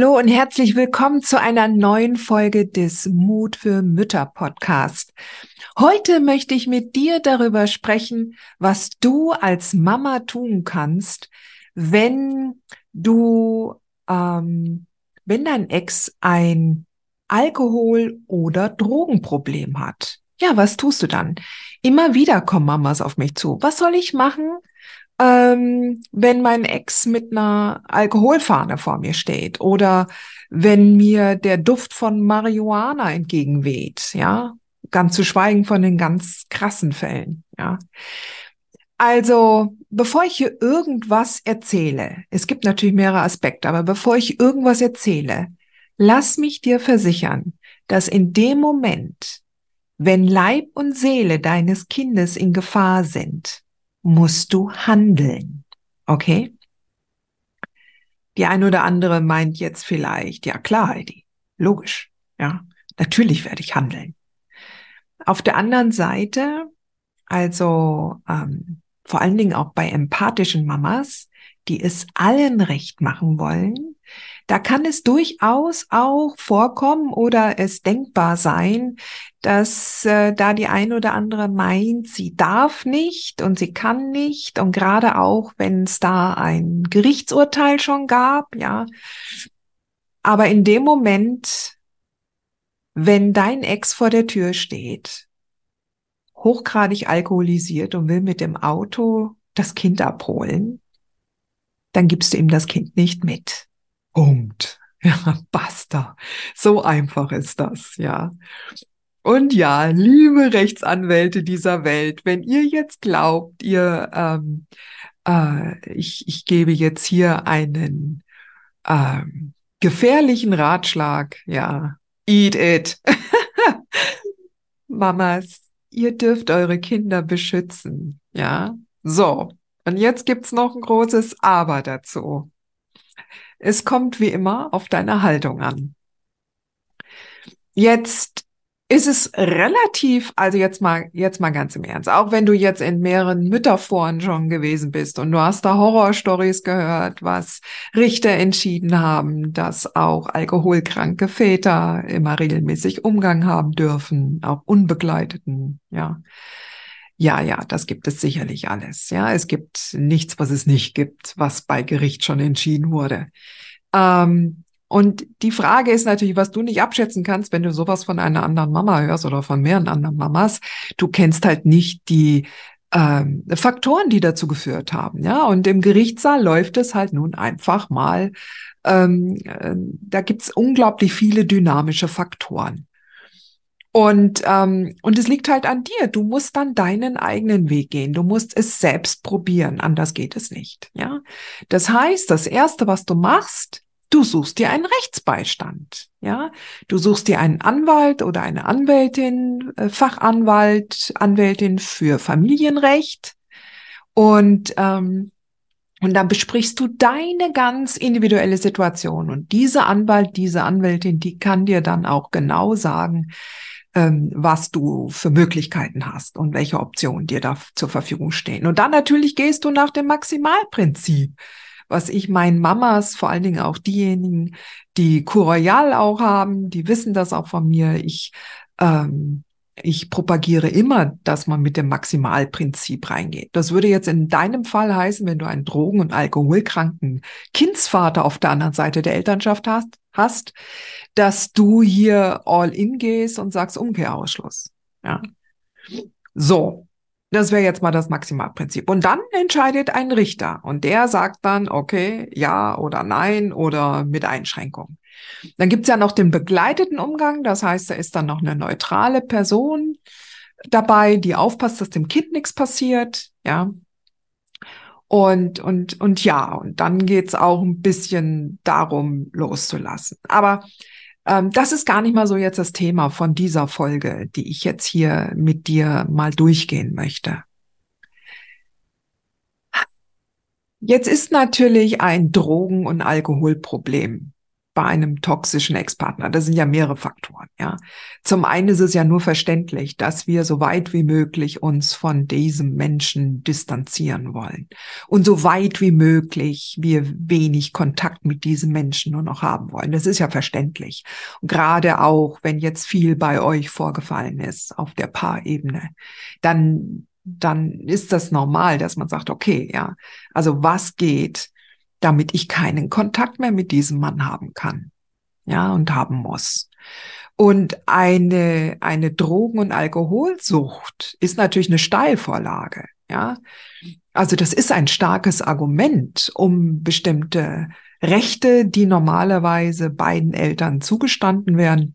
Hallo und herzlich willkommen zu einer neuen Folge des Mut für Mütter Podcast. Heute möchte ich mit dir darüber sprechen, was du als Mama tun kannst, wenn du, ähm, wenn dein Ex ein Alkohol- oder Drogenproblem hat. Ja, was tust du dann? Immer wieder kommen Mamas auf mich zu. Was soll ich machen? Ähm, wenn mein Ex mit einer Alkoholfahne vor mir steht oder wenn mir der Duft von Marihuana entgegenweht, ja, ganz zu schweigen von den ganz krassen Fällen, ja. Also, bevor ich hier irgendwas erzähle, es gibt natürlich mehrere Aspekte, aber bevor ich irgendwas erzähle, lass mich dir versichern, dass in dem Moment, wenn Leib und Seele deines Kindes in Gefahr sind, musst du handeln. Okay? Die ein oder andere meint jetzt vielleicht, ja klar, Heidi, logisch, ja, natürlich werde ich handeln. Auf der anderen Seite, also ähm, vor allen Dingen auch bei empathischen Mamas, die es allen recht machen wollen, da kann es durchaus auch vorkommen oder es denkbar sein, dass äh, da die ein oder andere meint, sie darf nicht und sie kann nicht und gerade auch, wenn es da ein Gerichtsurteil schon gab, ja. Aber in dem Moment, wenn dein Ex vor der Tür steht, hochgradig alkoholisiert und will mit dem Auto das Kind abholen, dann gibst du ihm das Kind nicht mit. Punkt. Ja, basta. So einfach ist das, ja. Und ja, liebe Rechtsanwälte dieser Welt, wenn ihr jetzt glaubt, ihr, ähm, äh, ich, ich gebe jetzt hier einen ähm, gefährlichen Ratschlag, ja, eat it. Mamas, ihr dürft eure Kinder beschützen, ja. So, und jetzt gibt's noch ein großes Aber dazu. Es kommt wie immer auf deine Haltung an. Jetzt ist es relativ, also jetzt mal, jetzt mal ganz im Ernst, auch wenn du jetzt in mehreren Mütterforen schon gewesen bist und du hast da Horrorstories gehört, was Richter entschieden haben, dass auch alkoholkranke Väter immer regelmäßig Umgang haben dürfen, auch unbegleiteten, ja. Ja, ja, das gibt es sicherlich alles. Ja, es gibt nichts, was es nicht gibt, was bei Gericht schon entschieden wurde. Ähm, und die Frage ist natürlich, was du nicht abschätzen kannst, wenn du sowas von einer anderen Mama hörst oder von mehreren anderen Mamas. Du kennst halt nicht die ähm, Faktoren, die dazu geführt haben. Ja, und im Gerichtssaal läuft es halt nun einfach mal. Ähm, äh, da gibt's unglaublich viele dynamische Faktoren. Und, ähm, und es liegt halt an dir. Du musst dann deinen eigenen Weg gehen. Du musst es selbst probieren. Anders geht es nicht. Ja. Das heißt, das erste, was du machst, du suchst dir einen Rechtsbeistand. Ja. Du suchst dir einen Anwalt oder eine Anwältin, äh, Fachanwalt, Anwältin für Familienrecht. Und, ähm, und dann besprichst du deine ganz individuelle Situation. Und diese Anwalt, diese Anwältin, die kann dir dann auch genau sagen, ähm, was du für Möglichkeiten hast und welche Optionen dir da zur Verfügung stehen. Und dann natürlich gehst du nach dem Maximalprinzip was ich meinen Mamas, vor allen Dingen auch diejenigen, die Royal auch haben, die wissen das auch von mir. Ich, ähm, ich propagiere immer, dass man mit dem Maximalprinzip reingeht. Das würde jetzt in deinem Fall heißen, wenn du einen drogen- und alkoholkranken Kindsvater auf der anderen Seite der Elternschaft hast, hast, dass du hier all in gehst und sagst Umkehrausschluss. Ja. So. Das wäre jetzt mal das Maximalprinzip. Und dann entscheidet ein Richter und der sagt dann, okay, ja oder nein oder mit Einschränkung. Dann gibt's ja noch den begleiteten Umgang, das heißt, da ist dann noch eine neutrale Person dabei, die aufpasst, dass dem Kind nichts passiert, ja. Und, und, und ja, und dann geht's auch ein bisschen darum, loszulassen. Aber ähm, das ist gar nicht mal so jetzt das Thema von dieser Folge, die ich jetzt hier mit dir mal durchgehen möchte. Jetzt ist natürlich ein Drogen- und Alkoholproblem bei einem toxischen Ex-Partner. Das sind ja mehrere Faktoren, ja. Zum einen ist es ja nur verständlich, dass wir so weit wie möglich uns von diesem Menschen distanzieren wollen. Und so weit wie möglich wir wenig Kontakt mit diesem Menschen nur noch haben wollen. Das ist ja verständlich. Und gerade auch, wenn jetzt viel bei euch vorgefallen ist auf der Paarebene, dann dann ist das normal, dass man sagt, okay, ja, also was geht, damit ich keinen Kontakt mehr mit diesem Mann haben kann. Ja, und haben muss. Und eine, eine Drogen- und Alkoholsucht ist natürlich eine Steilvorlage. Ja, also das ist ein starkes Argument, um bestimmte Rechte, die normalerweise beiden Eltern zugestanden werden,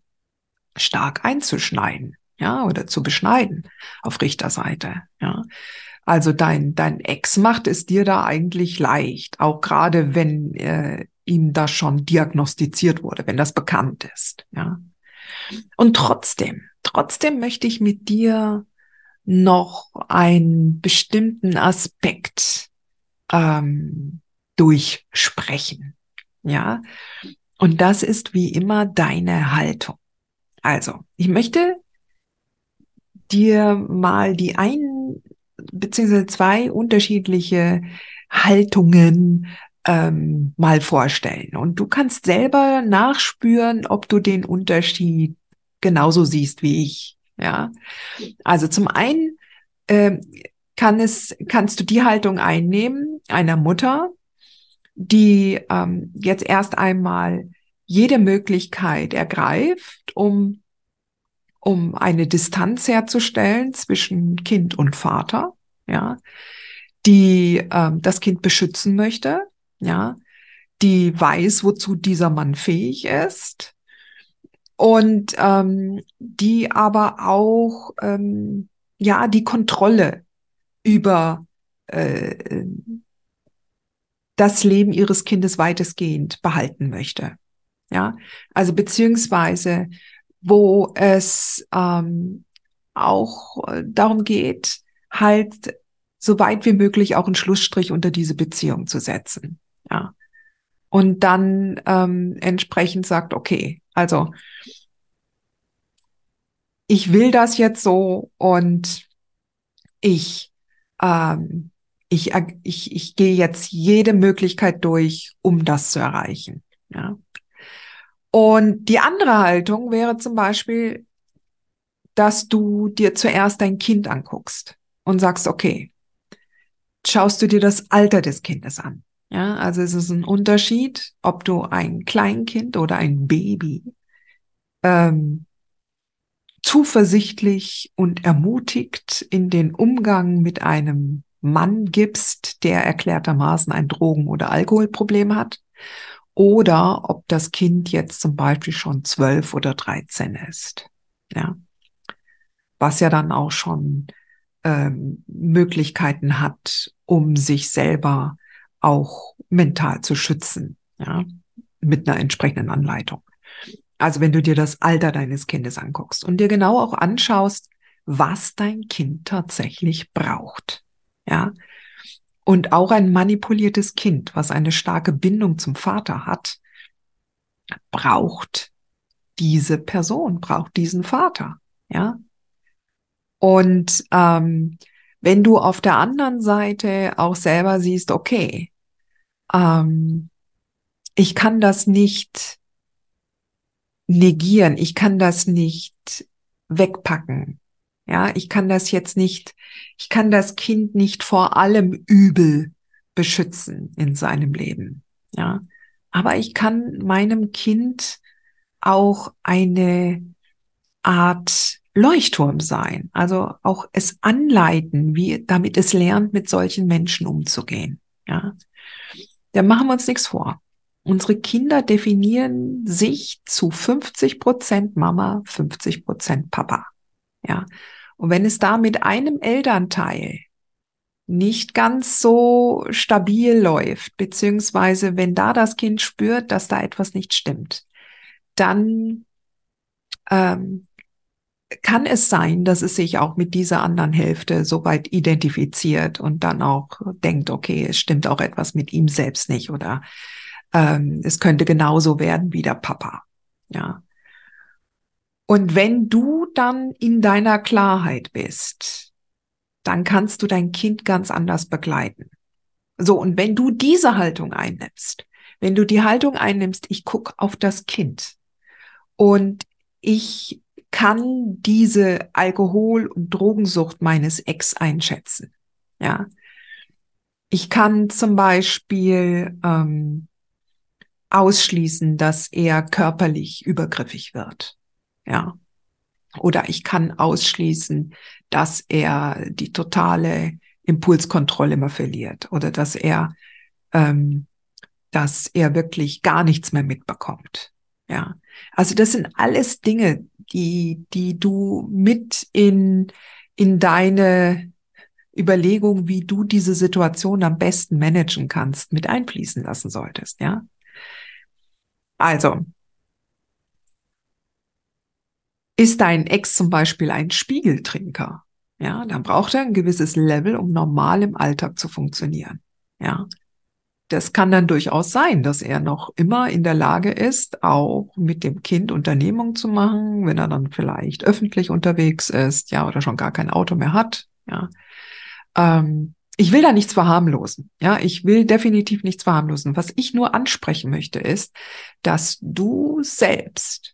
stark einzuschneiden. Ja, oder zu beschneiden auf Richterseite. Ja, also dein, dein Ex macht es dir da eigentlich leicht, auch gerade wenn äh, ihm das schon diagnostiziert wurde, wenn das bekannt ist. Ja. Und trotzdem, trotzdem möchte ich mit dir noch einen bestimmten Aspekt ähm, durchsprechen. Ja. Und das ist wie immer deine Haltung. Also, ich möchte dir mal die ein beziehungsweise zwei unterschiedliche Haltungen ähm, mal vorstellen. Und du kannst selber nachspüren, ob du den Unterschied genauso siehst wie ich. Ja, also zum einen äh, kann es, kannst du die Haltung einnehmen einer Mutter, die ähm, jetzt erst einmal jede Möglichkeit ergreift, um um eine Distanz herzustellen zwischen Kind und Vater, ja, die ähm, das Kind beschützen möchte, ja, die weiß, wozu dieser Mann fähig ist und ähm, die aber auch ähm, ja die Kontrolle über äh, das Leben ihres Kindes weitestgehend behalten möchte. Ja, also beziehungsweise wo es ähm, auch äh, darum geht, halt so weit wie möglich auch einen Schlussstrich unter diese Beziehung zu setzen. Ja. Und dann ähm, entsprechend sagt, okay, also ich will das jetzt so und ich, ähm, ich, ich, ich gehe jetzt jede Möglichkeit durch, um das zu erreichen. Ja. Und die andere Haltung wäre zum Beispiel, dass du dir zuerst dein Kind anguckst und sagst, okay, schaust du dir das Alter des Kindes an. Ja, also es ist ein Unterschied, ob du ein Kleinkind oder ein Baby ähm, zuversichtlich und ermutigt in den Umgang mit einem Mann gibst, der erklärtermaßen ein Drogen- oder Alkoholproblem hat, oder ob das Kind jetzt zum Beispiel schon zwölf oder dreizehn ist. Ja. Was ja dann auch schon ähm, Möglichkeiten hat, um sich selber auch mental zu schützen, ja, mit einer entsprechenden Anleitung. Also wenn du dir das Alter deines Kindes anguckst und dir genau auch anschaust, was dein Kind tatsächlich braucht. Ja, und auch ein manipuliertes Kind, was eine starke Bindung zum Vater hat, braucht diese Person, braucht diesen Vater, ja. Und ähm, wenn du auf der anderen Seite auch selber siehst, okay, ähm, ich kann das nicht negieren, ich kann das nicht wegpacken, ja, ich kann das jetzt nicht, ich kann das Kind nicht vor allem Übel beschützen in seinem Leben. Ja, aber ich kann meinem Kind auch eine Art Leuchtturm sein, also auch es anleiten, wie, damit es lernt, mit solchen Menschen umzugehen. Ja, da machen wir uns nichts vor. Unsere Kinder definieren sich zu 50 Prozent Mama, 50 Prozent Papa. Ja. Und wenn es da mit einem Elternteil nicht ganz so stabil läuft, beziehungsweise wenn da das Kind spürt, dass da etwas nicht stimmt, dann ähm, kann es sein, dass es sich auch mit dieser anderen Hälfte soweit identifiziert und dann auch denkt, okay, es stimmt auch etwas mit ihm selbst nicht oder ähm, es könnte genauso werden wie der Papa. Ja. Und wenn du dann in deiner Klarheit bist, dann kannst du dein Kind ganz anders begleiten. So, und wenn du diese Haltung einnimmst, wenn du die Haltung einnimmst, ich gucke auf das Kind und ich kann diese Alkohol- und Drogensucht meines Ex einschätzen. Ja. Ich kann zum Beispiel ähm, ausschließen, dass er körperlich übergriffig wird. Ja. Oder ich kann ausschließen, dass er die totale Impulskontrolle immer verliert oder dass er, ähm, dass er wirklich gar nichts mehr mitbekommt. Ja. Also das sind alles Dinge, die, die du mit in, in deine Überlegung, wie du diese Situation am besten managen kannst, mit einfließen lassen solltest, ja. Also, ist dein Ex zum Beispiel ein Spiegeltrinker? Ja, dann braucht er ein gewisses Level, um normal im Alltag zu funktionieren. Ja. Das kann dann durchaus sein, dass er noch immer in der Lage ist, auch mit dem Kind Unternehmung zu machen, wenn er dann vielleicht öffentlich unterwegs ist, ja, oder schon gar kein Auto mehr hat, ja. Ähm, ich will da nichts verharmlosen. Ja, ich will definitiv nichts verharmlosen. Was ich nur ansprechen möchte ist, dass du selbst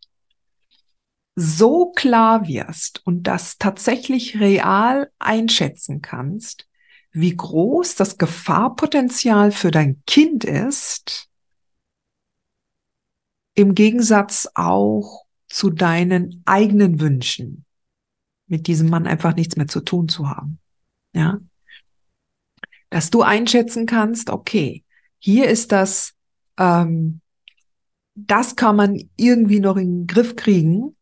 so klar wirst und das tatsächlich real einschätzen kannst, wie groß das Gefahrpotenzial für dein Kind ist, im Gegensatz auch zu deinen eigenen Wünschen, mit diesem Mann einfach nichts mehr zu tun zu haben. Ja, dass du einschätzen kannst, okay, hier ist das, ähm, das kann man irgendwie noch in den Griff kriegen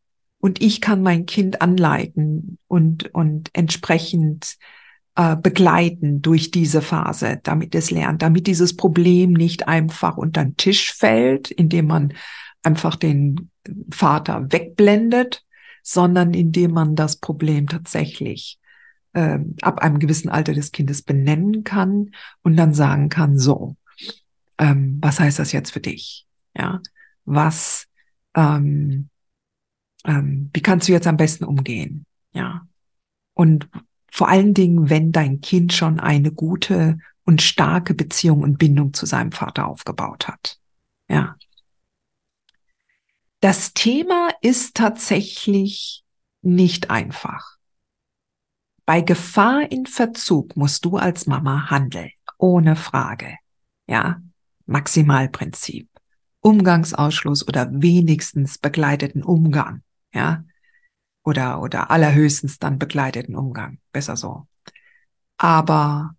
und ich kann mein Kind anleiten und, und entsprechend äh, begleiten durch diese Phase, damit es lernt, damit dieses Problem nicht einfach unter den Tisch fällt, indem man einfach den Vater wegblendet, sondern indem man das Problem tatsächlich äh, ab einem gewissen Alter des Kindes benennen kann und dann sagen kann, so, ähm, was heißt das jetzt für dich? Ja, was, ähm, ähm, wie kannst du jetzt am besten umgehen? Ja, und vor allen Dingen, wenn dein Kind schon eine gute und starke Beziehung und Bindung zu seinem Vater aufgebaut hat. Ja. Das Thema ist tatsächlich nicht einfach. Bei Gefahr in Verzug musst du als Mama handeln, ohne Frage. Ja, Maximalprinzip. Umgangsausschluss oder wenigstens begleiteten Umgang. Ja, oder, oder allerhöchstens dann begleiteten Umgang. Besser so. Aber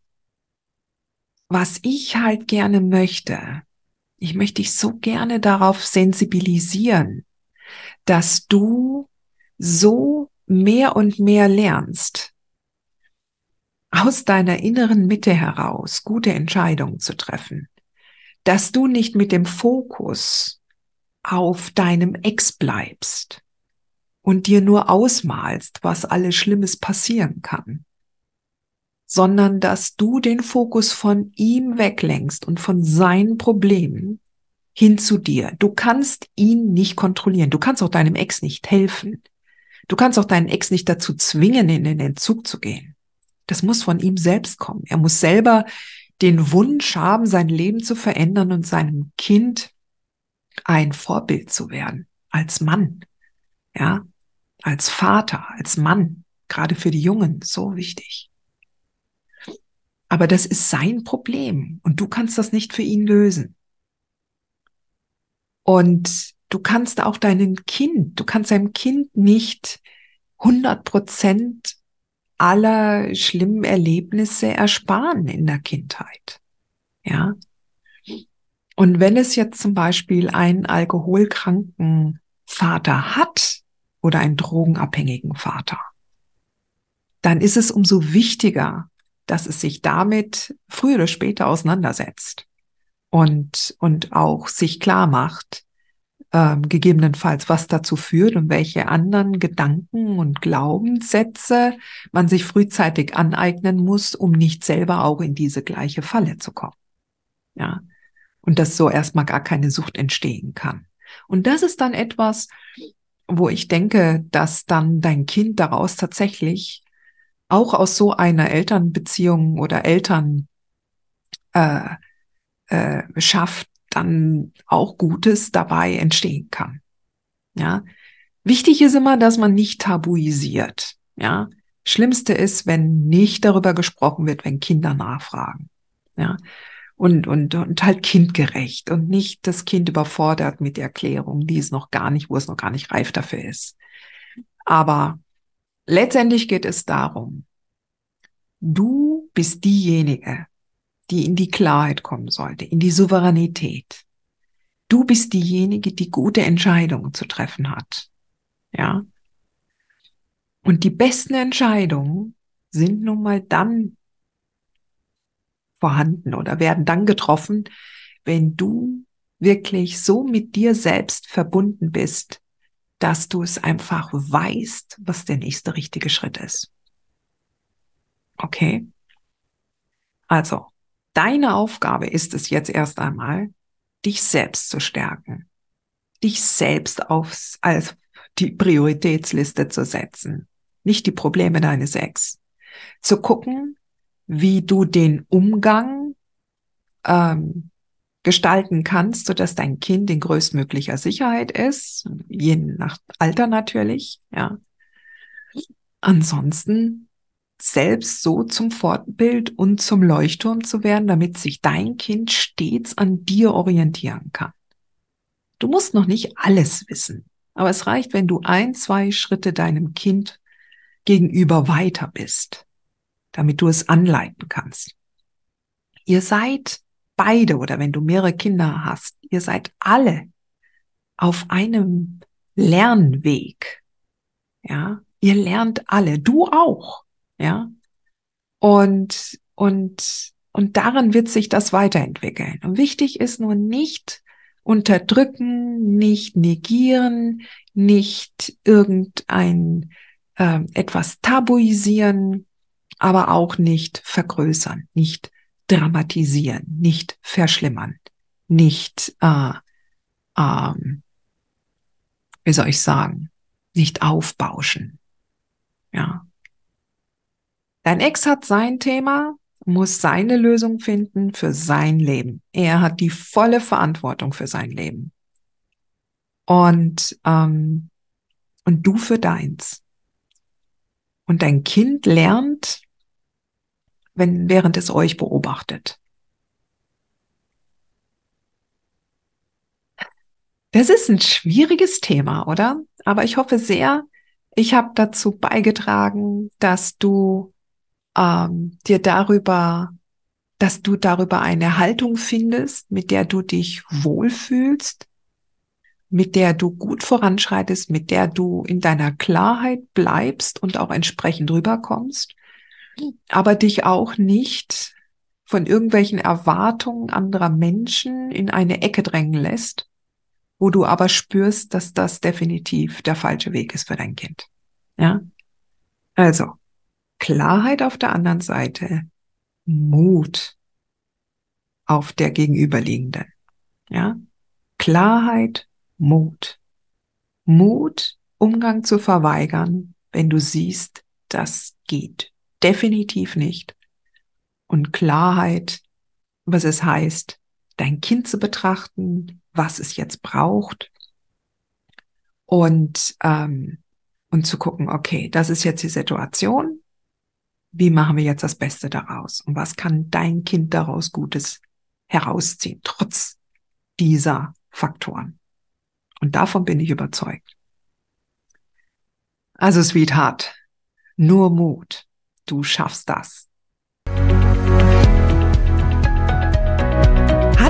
was ich halt gerne möchte, ich möchte dich so gerne darauf sensibilisieren, dass du so mehr und mehr lernst, aus deiner inneren Mitte heraus gute Entscheidungen zu treffen, dass du nicht mit dem Fokus auf deinem Ex bleibst und dir nur ausmalst, was alles Schlimmes passieren kann, sondern dass du den Fokus von ihm weglenkst und von seinen Problemen hin zu dir. Du kannst ihn nicht kontrollieren. Du kannst auch deinem Ex nicht helfen. Du kannst auch deinen Ex nicht dazu zwingen, in den Entzug zu gehen. Das muss von ihm selbst kommen. Er muss selber den Wunsch haben, sein Leben zu verändern und seinem Kind ein Vorbild zu werden. Als Mann. Ja. Als Vater, als Mann. Gerade für die Jungen. So wichtig. Aber das ist sein Problem und du kannst das nicht für ihn lösen. Und du kannst auch deinem Kind, du kannst deinem Kind nicht 100 Prozent aller schlimmen Erlebnisse ersparen in der Kindheit. Ja. Und wenn es jetzt zum Beispiel einen alkoholkranken Vater hat oder einen drogenabhängigen Vater, dann ist es umso wichtiger, dass es sich damit früher oder später auseinandersetzt und, und auch sich klar macht, ähm, gegebenenfalls, was dazu führt und welche anderen Gedanken und Glaubenssätze man sich frühzeitig aneignen muss, um nicht selber auch in diese gleiche Falle zu kommen. Ja. Und dass so erstmal gar keine Sucht entstehen kann. Und das ist dann etwas, wo ich denke, dass dann dein Kind daraus tatsächlich auch aus so einer Elternbeziehung oder Eltern äh, äh, schafft, dann auch Gutes dabei entstehen kann. Ja. Wichtig ist immer, dass man nicht tabuisiert. Ja. Schlimmste ist, wenn nicht darüber gesprochen wird, wenn Kinder nachfragen. Ja. Und, und, und halt kindgerecht und nicht das Kind überfordert mit Erklärungen, die es noch gar nicht, wo es noch gar nicht reif dafür ist. Aber letztendlich geht es darum, du bist diejenige, die in die Klarheit kommen sollte, in die Souveränität. Du bist diejenige, die gute Entscheidungen zu treffen hat. Ja. Und die besten Entscheidungen sind nun mal dann vorhanden oder werden dann getroffen, wenn du wirklich so mit dir selbst verbunden bist, dass du es einfach weißt, was der nächste richtige Schritt ist. Okay? Also, Deine Aufgabe ist es jetzt erst einmal, dich selbst zu stärken, dich selbst aufs, als die Prioritätsliste zu setzen, nicht die Probleme deines Ex. Zu gucken, wie du den Umgang ähm, gestalten kannst, so dass dein Kind in größtmöglicher Sicherheit ist, je nach Alter natürlich, ja. Ansonsten selbst so zum Fortbild und zum Leuchtturm zu werden, damit sich dein Kind stets an dir orientieren kann. Du musst noch nicht alles wissen, aber es reicht, wenn du ein, zwei Schritte deinem Kind gegenüber weiter bist, damit du es anleiten kannst. Ihr seid beide oder wenn du mehrere Kinder hast, ihr seid alle auf einem Lernweg. Ja, ihr lernt alle, du auch. Ja. Und, und, und daran wird sich das weiterentwickeln. Und wichtig ist nur nicht unterdrücken, nicht negieren, nicht irgendein äh, etwas tabuisieren, aber auch nicht vergrößern, nicht dramatisieren, nicht verschlimmern, nicht, äh, ähm, wie soll ich sagen, nicht aufbauschen. Ja. Dein Ex hat sein Thema, muss seine Lösung finden für sein Leben. Er hat die volle Verantwortung für sein Leben. Und, ähm, und du für deins. Und dein Kind lernt, wenn, während es euch beobachtet. Das ist ein schwieriges Thema, oder? Aber ich hoffe sehr, ich habe dazu beigetragen, dass du ähm, dir darüber, dass du darüber eine Haltung findest, mit der du dich wohlfühlst, mit der du gut voranschreitest, mit der du in deiner Klarheit bleibst und auch entsprechend rüberkommst, aber dich auch nicht von irgendwelchen Erwartungen anderer Menschen in eine Ecke drängen lässt, wo du aber spürst, dass das definitiv der falsche Weg ist für dein Kind. Ja? Also, Klarheit auf der anderen Seite, Mut auf der gegenüberliegenden. Ja? Klarheit, Mut. Mut, Umgang zu verweigern, wenn du siehst, das geht definitiv nicht. Und Klarheit, was es heißt, dein Kind zu betrachten, was es jetzt braucht und ähm, und zu gucken, okay, das ist jetzt die Situation, wie machen wir jetzt das Beste daraus? Und was kann dein Kind daraus Gutes herausziehen, trotz dieser Faktoren? Und davon bin ich überzeugt. Also, Sweetheart, nur Mut. Du schaffst das.